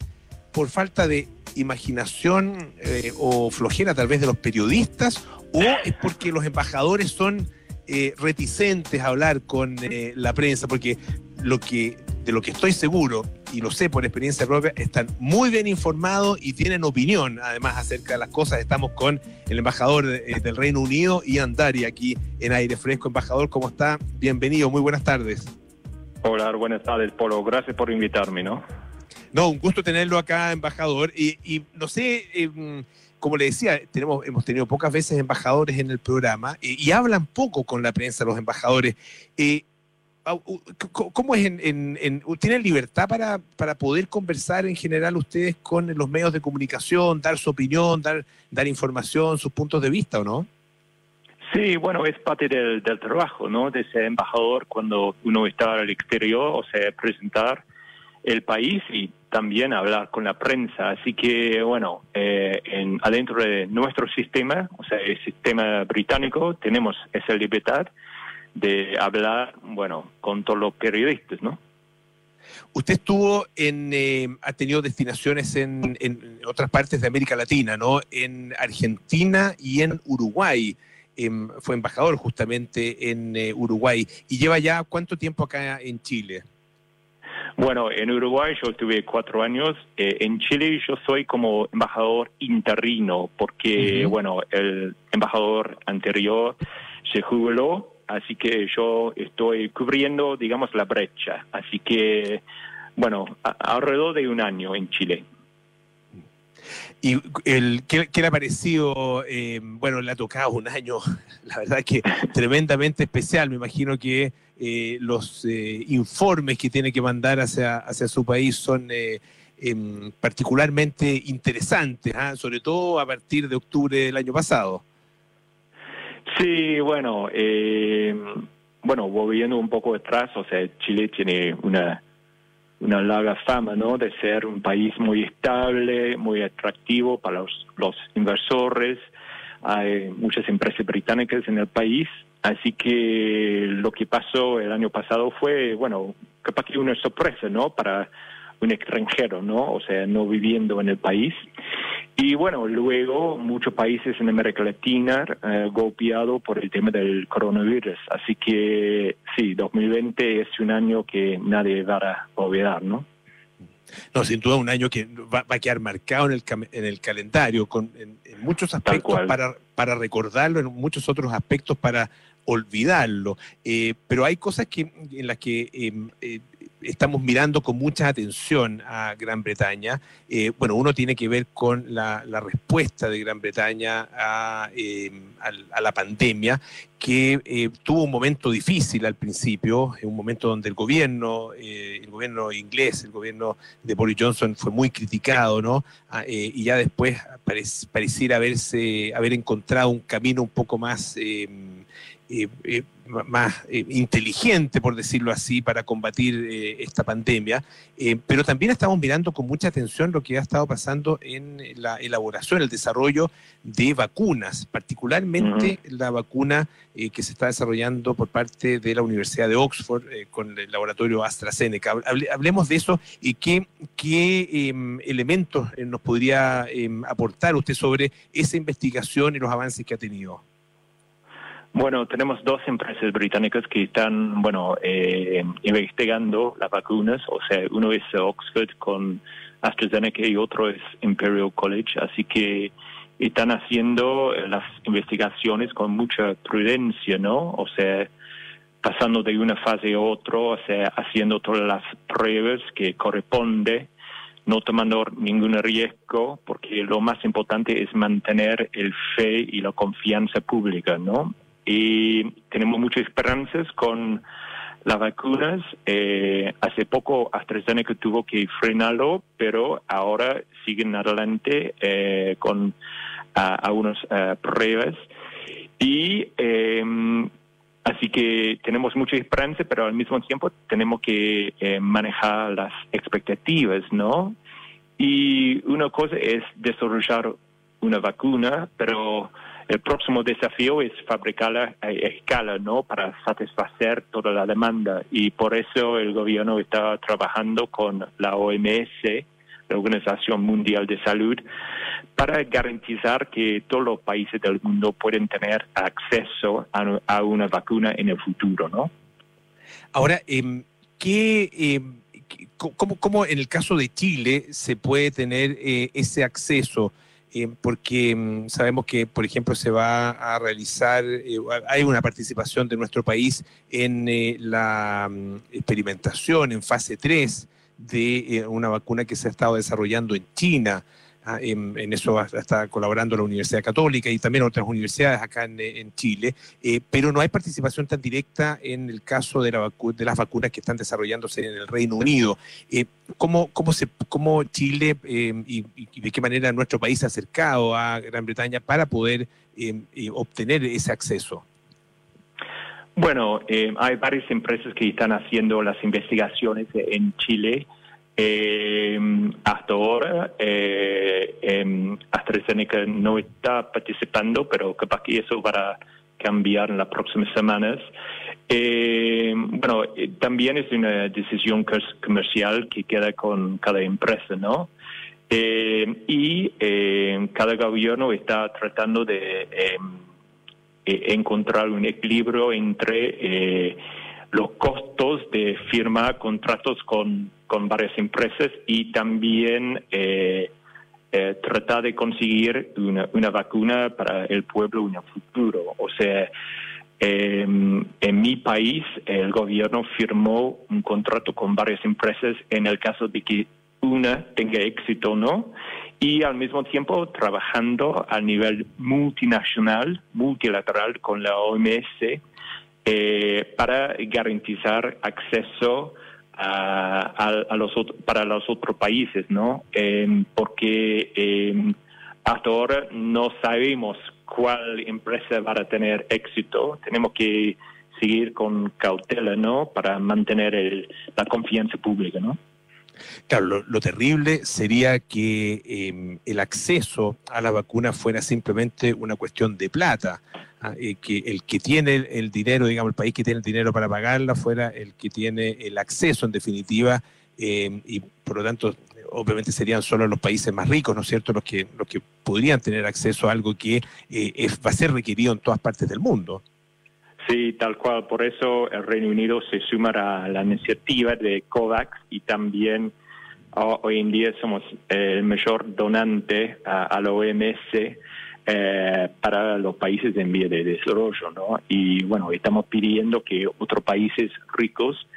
por falta de imaginación eh, o flojera tal vez de los periodistas o es porque los embajadores son eh, reticentes a hablar con eh, la prensa, porque lo que de lo que estoy seguro, y lo sé por experiencia propia, están muy bien informados y tienen opinión, además, acerca de las cosas. Estamos con el embajador eh, del Reino Unido, Ian Dari, aquí en Aire Fresco. Embajador, ¿cómo está? Bienvenido, muy buenas tardes. Hola, buenas tardes, Polo. Gracias por invitarme, ¿no? No, un gusto tenerlo acá, embajador. Y, no sé, em, como le decía, tenemos, hemos tenido pocas veces embajadores en el programa eh, y hablan poco con la prensa los embajadores. Eh, ¿Cómo es en, ¿Tienen libertad para, para poder conversar en general ustedes con los medios de comunicación, dar su opinión, dar, dar información, sus puntos de vista o no? Sí, bueno, es parte del, trabajo, ¿no? De ser embajador cuando uno está al exterior, o sea, presentar el país y también hablar con la prensa. Así que, bueno, eh, en, adentro de nuestro sistema, o sea, el sistema británico, tenemos esa libertad de hablar, bueno, con todos los periodistas, ¿no? Usted estuvo en, eh, ha tenido destinaciones en, en, otras partes de América Latina, ¿no? En Argentina y en Uruguay. Em, fue embajador justamente en eh, Uruguay. ¿Y lleva ya cuánto tiempo acá en Chile? Bueno, en Uruguay yo estuve cuatro años. Eh, en Chile yo soy como embajador interino, porque, bueno, el embajador anterior se jubiló así que yo estoy cubriendo, digamos, la brecha. Así que, bueno, alrededor de un año en Chile. ¿Y el, qué, le ha parecido? Eh, bueno, le ha tocado un año, la verdad que tremendamente especial. Me imagino que eh, los eh, informes que tiene que mandar hacia, hacia su país son em, particularmente interesantes, ¿ah? sobre todo a partir de octubre del año pasado. Sí, bueno, bueno, volviendo un poco atrás, o sea, Chile tiene una una larga fama, ¿no? De ser un país muy estable, muy atractivo para los, los inversores. Hay muchas empresas británicas en el país, así que lo que pasó el año pasado fue, bueno, capaz que una sorpresa, ¿no? Para un extranjero, ¿no? O sea, no viviendo en el país. Y bueno, luego muchos países en América Latina eh, golpeados por el tema del coronavirus. Así que sí, 2020 es un año que nadie va a olvidar, ¿no? No, sin duda un año que va, a quedar marcado en el, en el calendario, con, en, muchos aspectos para, para recordarlo, en muchos otros aspectos para olvidarlo. Eh, pero hay cosas que, en las que em, eh, estamos mirando con mucha atención a Gran Bretaña. Eh, bueno, uno tiene que ver con la, respuesta de Gran Bretaña a, eh, la pandemia, que eh, tuvo un momento difícil al principio, un momento donde el gobierno, el gobierno inglés, el gobierno de Boris Johnson fue muy criticado, ¿no? Ah, y ya después pareciera haberse, haber encontrado un camino un poco más eh, eh, más eh, inteligente, por decirlo así, para combatir esta pandemia, pero también estamos mirando con mucha atención lo que ha estado pasando en la elaboración, el desarrollo de vacunas, particularmente la vacuna que se está desarrollando por parte de la Universidad de Oxford con el laboratorio AstraZeneca. hablemos de eso y qué, qué em, elementos nos podría em, aportar usted sobre esa investigación y los avances que ha tenido. Bueno, tenemos dos empresas británicas que están, bueno, eh, investigando las vacunas. O sea, uno es Oxford con AstraZeneca y otro es Imperial College. Así que están haciendo las investigaciones con mucha prudencia, ¿no? O sea, pasando de una fase a otra, o sea, haciendo todas las pruebas que corresponde, no tomando ningún riesgo, porque lo más importante es mantener el fe y la confianza pública, ¿no? Y tenemos muchas esperanzas con las vacunas. Eh, hace poco AstraZeneca tuvo que frenarlo, pero ahora siguen adelante eh, con algunas eh, pruebas. Y em, así que tenemos mucha esperanza, pero al mismo tiempo tenemos que manejar las expectativas, ¿no? Y una cosa es desarrollar una vacuna, pero el próximo desafío es fabricarla a escala, ¿no? Para satisfacer toda la demanda. Y por eso el gobierno está trabajando con la OMS, la Organización Mundial de Salud, para garantizar que todos los países del mundo pueden tener acceso a, una vacuna en el futuro, ¿no? Ahora, em, ¿qué, em, cómo, cómo, en el caso de Chile se puede tener eh, ese acceso? Eh, porque mm, sabemos que, por ejemplo, se va a realizar, eh, hay una participación de nuestro país en eh, la mm, experimentación en fase 3 de una vacuna que se ha estado desarrollando en China. Ah, en, eso está colaborando la Universidad Católica y también otras universidades acá en, Chile, eh, pero no hay participación tan directa en el caso de, la de las vacunas que están desarrollándose en el Reino Unido. Eh, ¿cómo, cómo, se, ¿Cómo Chile eh, y, de qué manera nuestro país se ha acercado a Gran Bretaña para poder obtener ese acceso? Bueno, hay varias empresas que están haciendo las investigaciones en Chile eh, hasta ahora, eh, eh, AstraZeneca no está participando, pero capaz que eso va a cambiar en las próximas semanas. Eh, bueno, eh, también es una decisión comercial que queda con cada empresa, ¿no? y cada gobierno está tratando de encontrar un equilibrio entre los costos de firmar contratos con con varias empresas y también eh, eh, tratar de conseguir una, una, vacuna para el pueblo en el futuro. O sea, em, en mi país el gobierno firmó un contrato con varias empresas en el caso de que vacuna tenga éxito o no, y al mismo tiempo trabajando a nivel multinacional, multilateral con la OMS eh, para garantizar acceso a, los para los otros países, ¿no? Em, porque em, hasta ahora no sabemos cuál empresa va a tener éxito. Tenemos que seguir con cautela, ¿no? Para mantener la confianza pública, ¿no? Claro, lo, terrible sería que em, el acceso a la vacuna fuera simplemente una cuestión de plata, ¿ah? eh, que el que tiene el, dinero, digamos, el país que tiene el dinero para pagarla fuera el que tiene el acceso, en definitiva, em, y por lo tanto, obviamente serían solo los países más ricos, ¿no es cierto?, los que, los que podrían tener acceso a algo que eh, va a ser requerido en todas partes del mundo. Sí, tal cual. Por eso el Reino Unido se suma a la iniciativa de COVAX y también hoy en día somos el mayor donante a, la OMS eh, para los países en vía de desarrollo, ¿no? Y bueno, estamos pidiendo que otros países ricos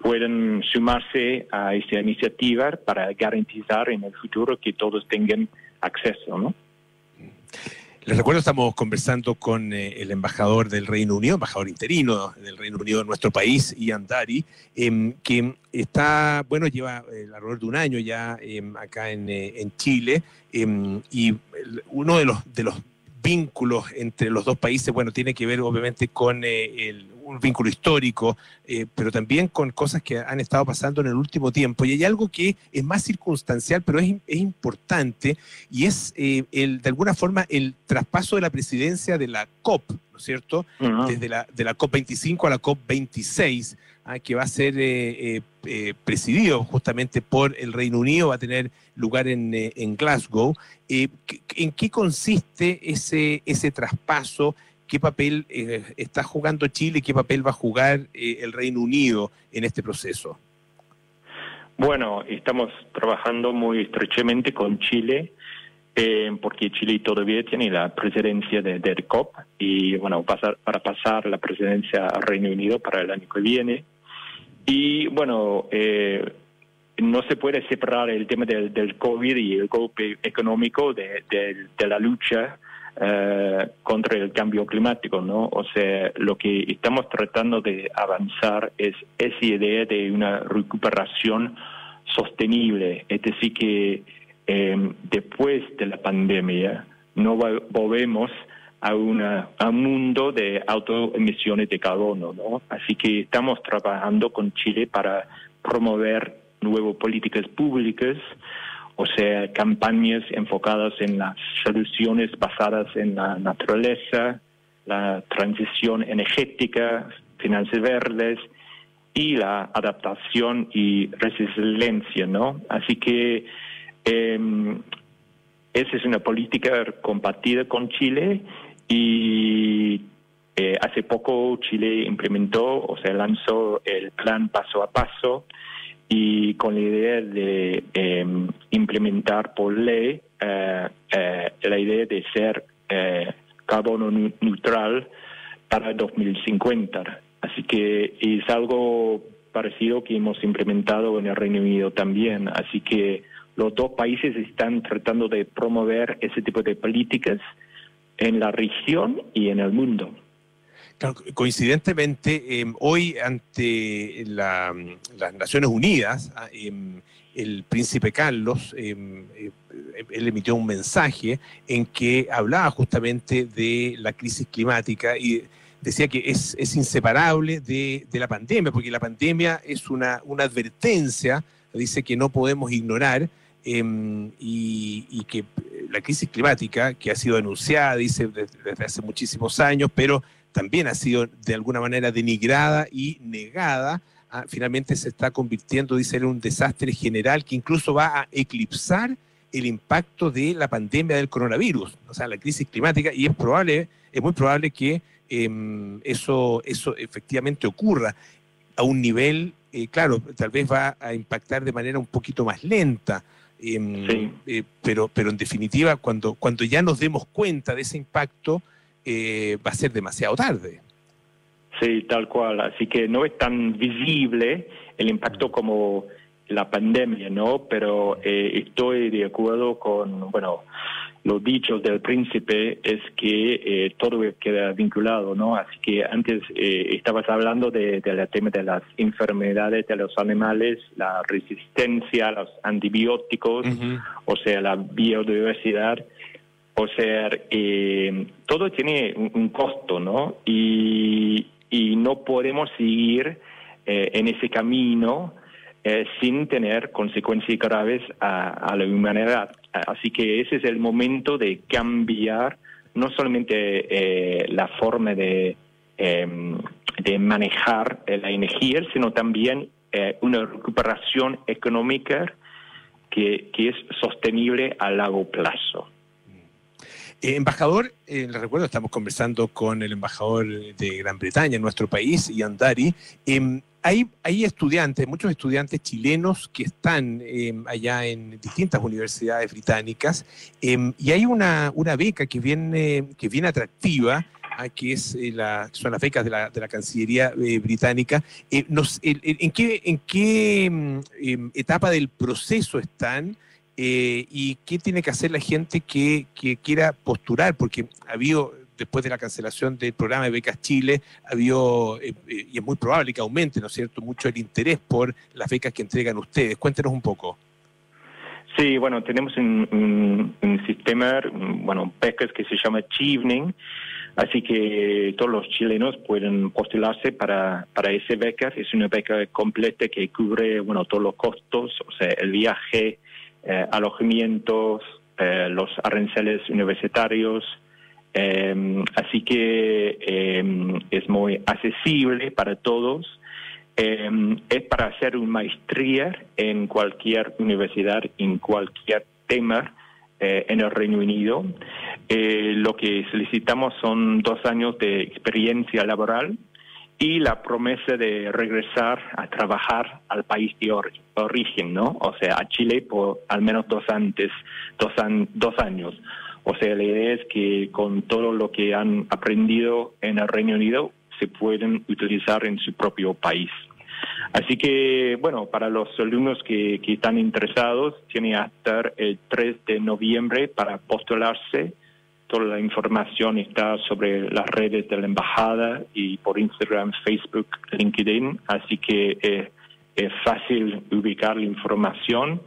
puedan sumarse a esta iniciativa para garantizar en el futuro que todos tengan acceso, ¿no? Les recuerdo, estamos conversando con eh, el embajador del Reino Unido, embajador interino del Reino Unido en nuestro país, Ian Dari, em, que está, bueno, lleva eh, alrededor de un año ya em, acá en, eh, en Chile, em, y uno de los, de los vínculos entre los dos países, bueno, tiene que ver obviamente con el, un vínculo histórico, eh, pero también con cosas que han estado pasando en el último tiempo. Y hay algo que es más circunstancial, pero es, importante, y es eh, el, de alguna forma el traspaso de la presidencia de la COP, ¿no es cierto? Desde la, de la COP 25 a la COP 26, ah, que va a ser eh, presidido justamente por el Reino Unido, va a tener lugar en, en Glasgow. ¿En qué consiste ese, ese traspaso? Qué papel eh, está jugando Chile qué papel va a jugar eh, el Reino Unido en este proceso. Bueno, estamos trabajando muy estrechamente con Chile. Eh, porque Chile todavía tiene la presidencia de, del COP y bueno, pasar, para pasar la presidencia al Reino Unido para el año que viene. Y bueno, no se puede separar el tema del, del COVID y el golpe económico de, de la lucha eh, contra el cambio climático, ¿no? O sea, lo que estamos tratando de avanzar es esa idea de una recuperación sostenible, es decir, que em, después de la pandemia no volvemos a, una, a un mundo de autoemisiones de carbono, ¿no? Así que estamos trabajando con Chile para promover nuevas políticas públicas o sea, campañas enfocadas en las soluciones basadas en la naturaleza, la transición energética, finanzas verdes y la adaptación y resiliencia, ¿no? Así que em, esa es una política compartida con Chile y eh, hace poco Chile implementó, o sea, lanzó el plan paso a paso y con la idea de em, implementar por ley eh, eh, la idea de ser eh, carbono neutral para 2050. Así que es algo parecido que hemos implementado en el Reino Unido también. Así que los dos países están tratando de promover ese tipo de políticas en la región y en el mundo coincidentemente, em, hoy ante las Naciones Unidas, ah, em, el príncipe Carlos, em, eh, él emitió un mensaje en que hablaba justamente de la crisis climática y decía que es, inseparable de, la pandemia, porque la pandemia es una, advertencia, dice que no podemos ignorar, y, que la crisis climática, que ha sido anunciada, dice, desde hace muchísimos años, pero también ha sido de alguna manera denigrada y negada, ah, finalmente se está convirtiendo, dice en un desastre general que incluso va a eclipsar el impacto de la pandemia del coronavirus, o sea, la crisis climática, y es probable, es muy probable que em, eso, eso efectivamente ocurra a un nivel, eh, claro, tal vez va a impactar de manera un poquito más lenta, em, eh, pero, pero en definitiva, cuando, cuando ya nos demos cuenta de ese impacto, eh, va a ser demasiado tarde. Sí, tal cual. Así que no es tan visible el impacto como la pandemia, ¿no? Pero eh, estoy de acuerdo con, bueno, los dichos del príncipe es que eh, todo queda vinculado, ¿no? Así que antes eh, estabas hablando del de, tema de las enfermedades de los animales, la resistencia a los antibióticos, o sea, la biodiversidad. O sea, eh, todo tiene un, costo, ¿no? Y, no podemos seguir en ese camino eh, sin tener consecuencias graves a, la humanidad. Así que ese es el momento de cambiar no solamente eh, la forma de, em, de manejar la energía, sino también eh, una recuperación económica que, que es sostenible a largo plazo. Embajador, les recuerdo, estamos conversando con el embajador de Gran Bretaña en nuestro país, Ian Dari. Em, hay, hay estudiantes, muchos estudiantes chilenos que están em, allá en distintas universidades británicas em, y hay una, una, beca que viene, que viene atractiva, ah, que es eh, la, son las becas de la, de la Cancillería eh, británica. Eh, ¿En qué, en qué etapa del proceso están? ¿Y qué tiene que hacer la gente que, que quiera postular? Porque ha habido después de la cancelación del programa de becas Chile, ha habido, eh, eh, y es muy probable que aumente, ¿no es cierto?, mucho el interés por las becas que entregan ustedes. Cuéntenos un poco. Sí, bueno, tenemos un, sistema, bueno, becas que se llama Achieving, así que todos los chilenos pueden postularse para, para esa beca. Es una beca completa que cubre, bueno, todos los costos, o sea, el viaje, eh, alojamientos, los aranceles universitarios, eh, así que eh, es muy accesible para todos. Eh, es para hacer una maestría en cualquier universidad, en cualquier tema eh, en el Reino Unido. lo que solicitamos son dos años de experiencia laboral y la promesa de regresar a trabajar al país de origen, ¿no? O sea, a Chile por al menos dos antes, dos, dos años. O sea, la idea es que con todo lo que han aprendido en el Reino Unido se pueden utilizar en su propio país. Así que, bueno, para los alumnos que, están interesados, tienen hasta el 3 de noviembre para postularse. Toda la información está sobre las redes de la embajada y por Instagram, Facebook, LinkedIn. Así que eh, es fácil ubicar la información.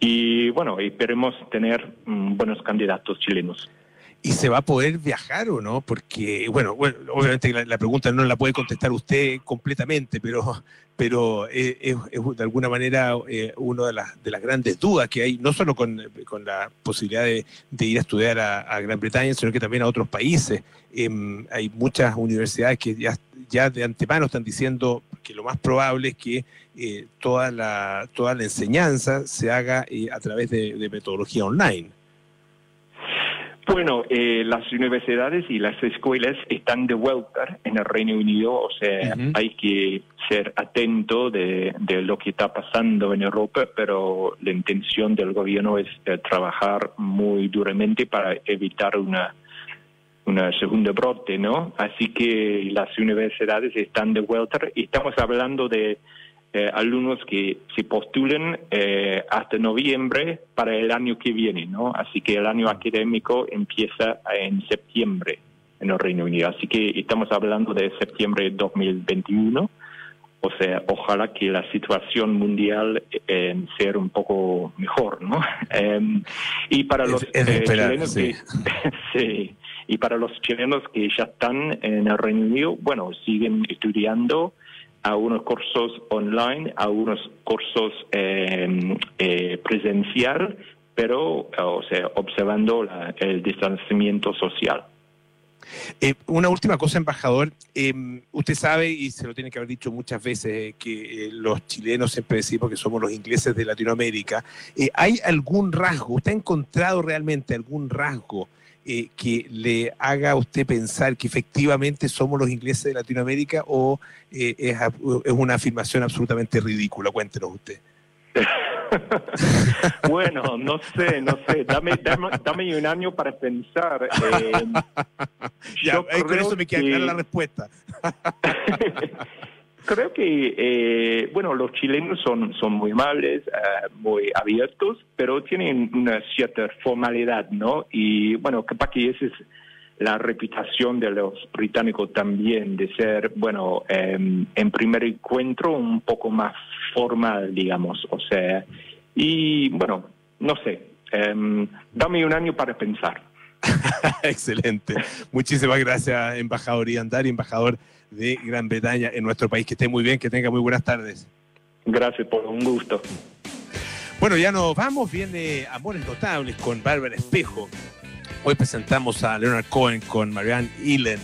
Y bueno, esperemos tener mm, buenos candidatos chilenos. ¿Y se va a poder viajar o no? Porque, bueno, bueno obviamente la, pregunta no la puede contestar usted completamente, pero, pero es, de alguna manera eh, una de las, de las grandes dudas que hay, no solo con, la posibilidad de, ir a estudiar a, Gran Bretaña, sino que también a otros países. Em, hay muchas universidades que ya, ya de antemano están diciendo que lo más probable es que eh, toda, la, toda la enseñanza se haga eh, a través de, metodología online. Bueno, eh, las universidades y las escuelas están de vuelta en el Reino Unido, o sea, hay que ser atento de, lo que está pasando en Europa, pero la intención del gobierno es trabajar muy duramente para evitar una una segunda brote, ¿no? Así que las universidades están de vuelta y estamos hablando de eh, alumnos que se postulen eh, hasta noviembre para el año que viene, ¿no? Así que el año académico empieza en septiembre en el Reino Unido. Así que estamos hablando de septiembre de 2021. O sea, ojalá que la situación mundial eh, sea un poco mejor, ¿no? Em, y para los chilenos que, sí, y para los chilenos que ya están en el Reino Unido, bueno, siguen estudiando a unos cursos online, a unos cursos eh, eh, presencial, pero o sea, observando el distanciamiento social. Eh, una última cosa, embajador. Em, usted sabe, y se lo tiene que haber dicho muchas veces, que los chilenos siempre decimos que somos los ingleses de Latinoamérica. ¿Hay algún rasgo? ¿Usted ha encontrado realmente algún rasgo eh, que le haga a usted pensar que efectivamente somos los ingleses de Latinoamérica o eh, es, una afirmación absolutamente ridícula? Cuéntenos usted. bueno, no sé, no sé. Dame, dame, un año para pensar. Eh, ya, con eso me queda clara la respuesta. Creo que, eh, bueno, los chilenos son, son muy amables, eh, muy abiertos, pero tienen una cierta formalidad, ¿no? Y bueno, capaz que esa es la reputación de los británicos también, de ser, bueno, em, en primer encuentro un poco más formal, digamos, o sea, y bueno, no sé, em, dame un año para pensar. Excelente. Muchísimas gracias, embajador Iandari, embajador de Gran Bretaña en nuestro país. Que esté muy bien, que tenga muy buenas tardes. Gracias, por un gusto. Bueno, ya nos vamos. Viene Amores Notables con Bárbara Espejo. Hoy presentamos a Leonard Cohen con Marianne Illen.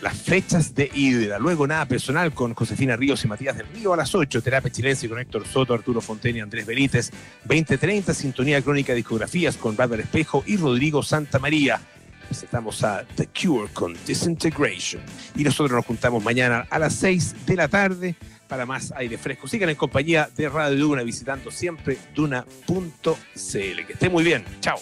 Las fechas de Hidra. Luego nada personal con Josefina Ríos y Matías del Río a las 8. Terapia chilense con Héctor Soto, Arturo Fontaine y Andrés Benítez. 2030, Sintonía Crónica Discografías con Bárbara Espejo y Rodrigo Santa María presentamos a The Cure con Disintegration. Y nosotros nos juntamos mañana a las 6 de la tarde para más aire fresco. Sigan en compañía de Radio Duna visitando siempre duna.cl. Que esté muy bien. Chao.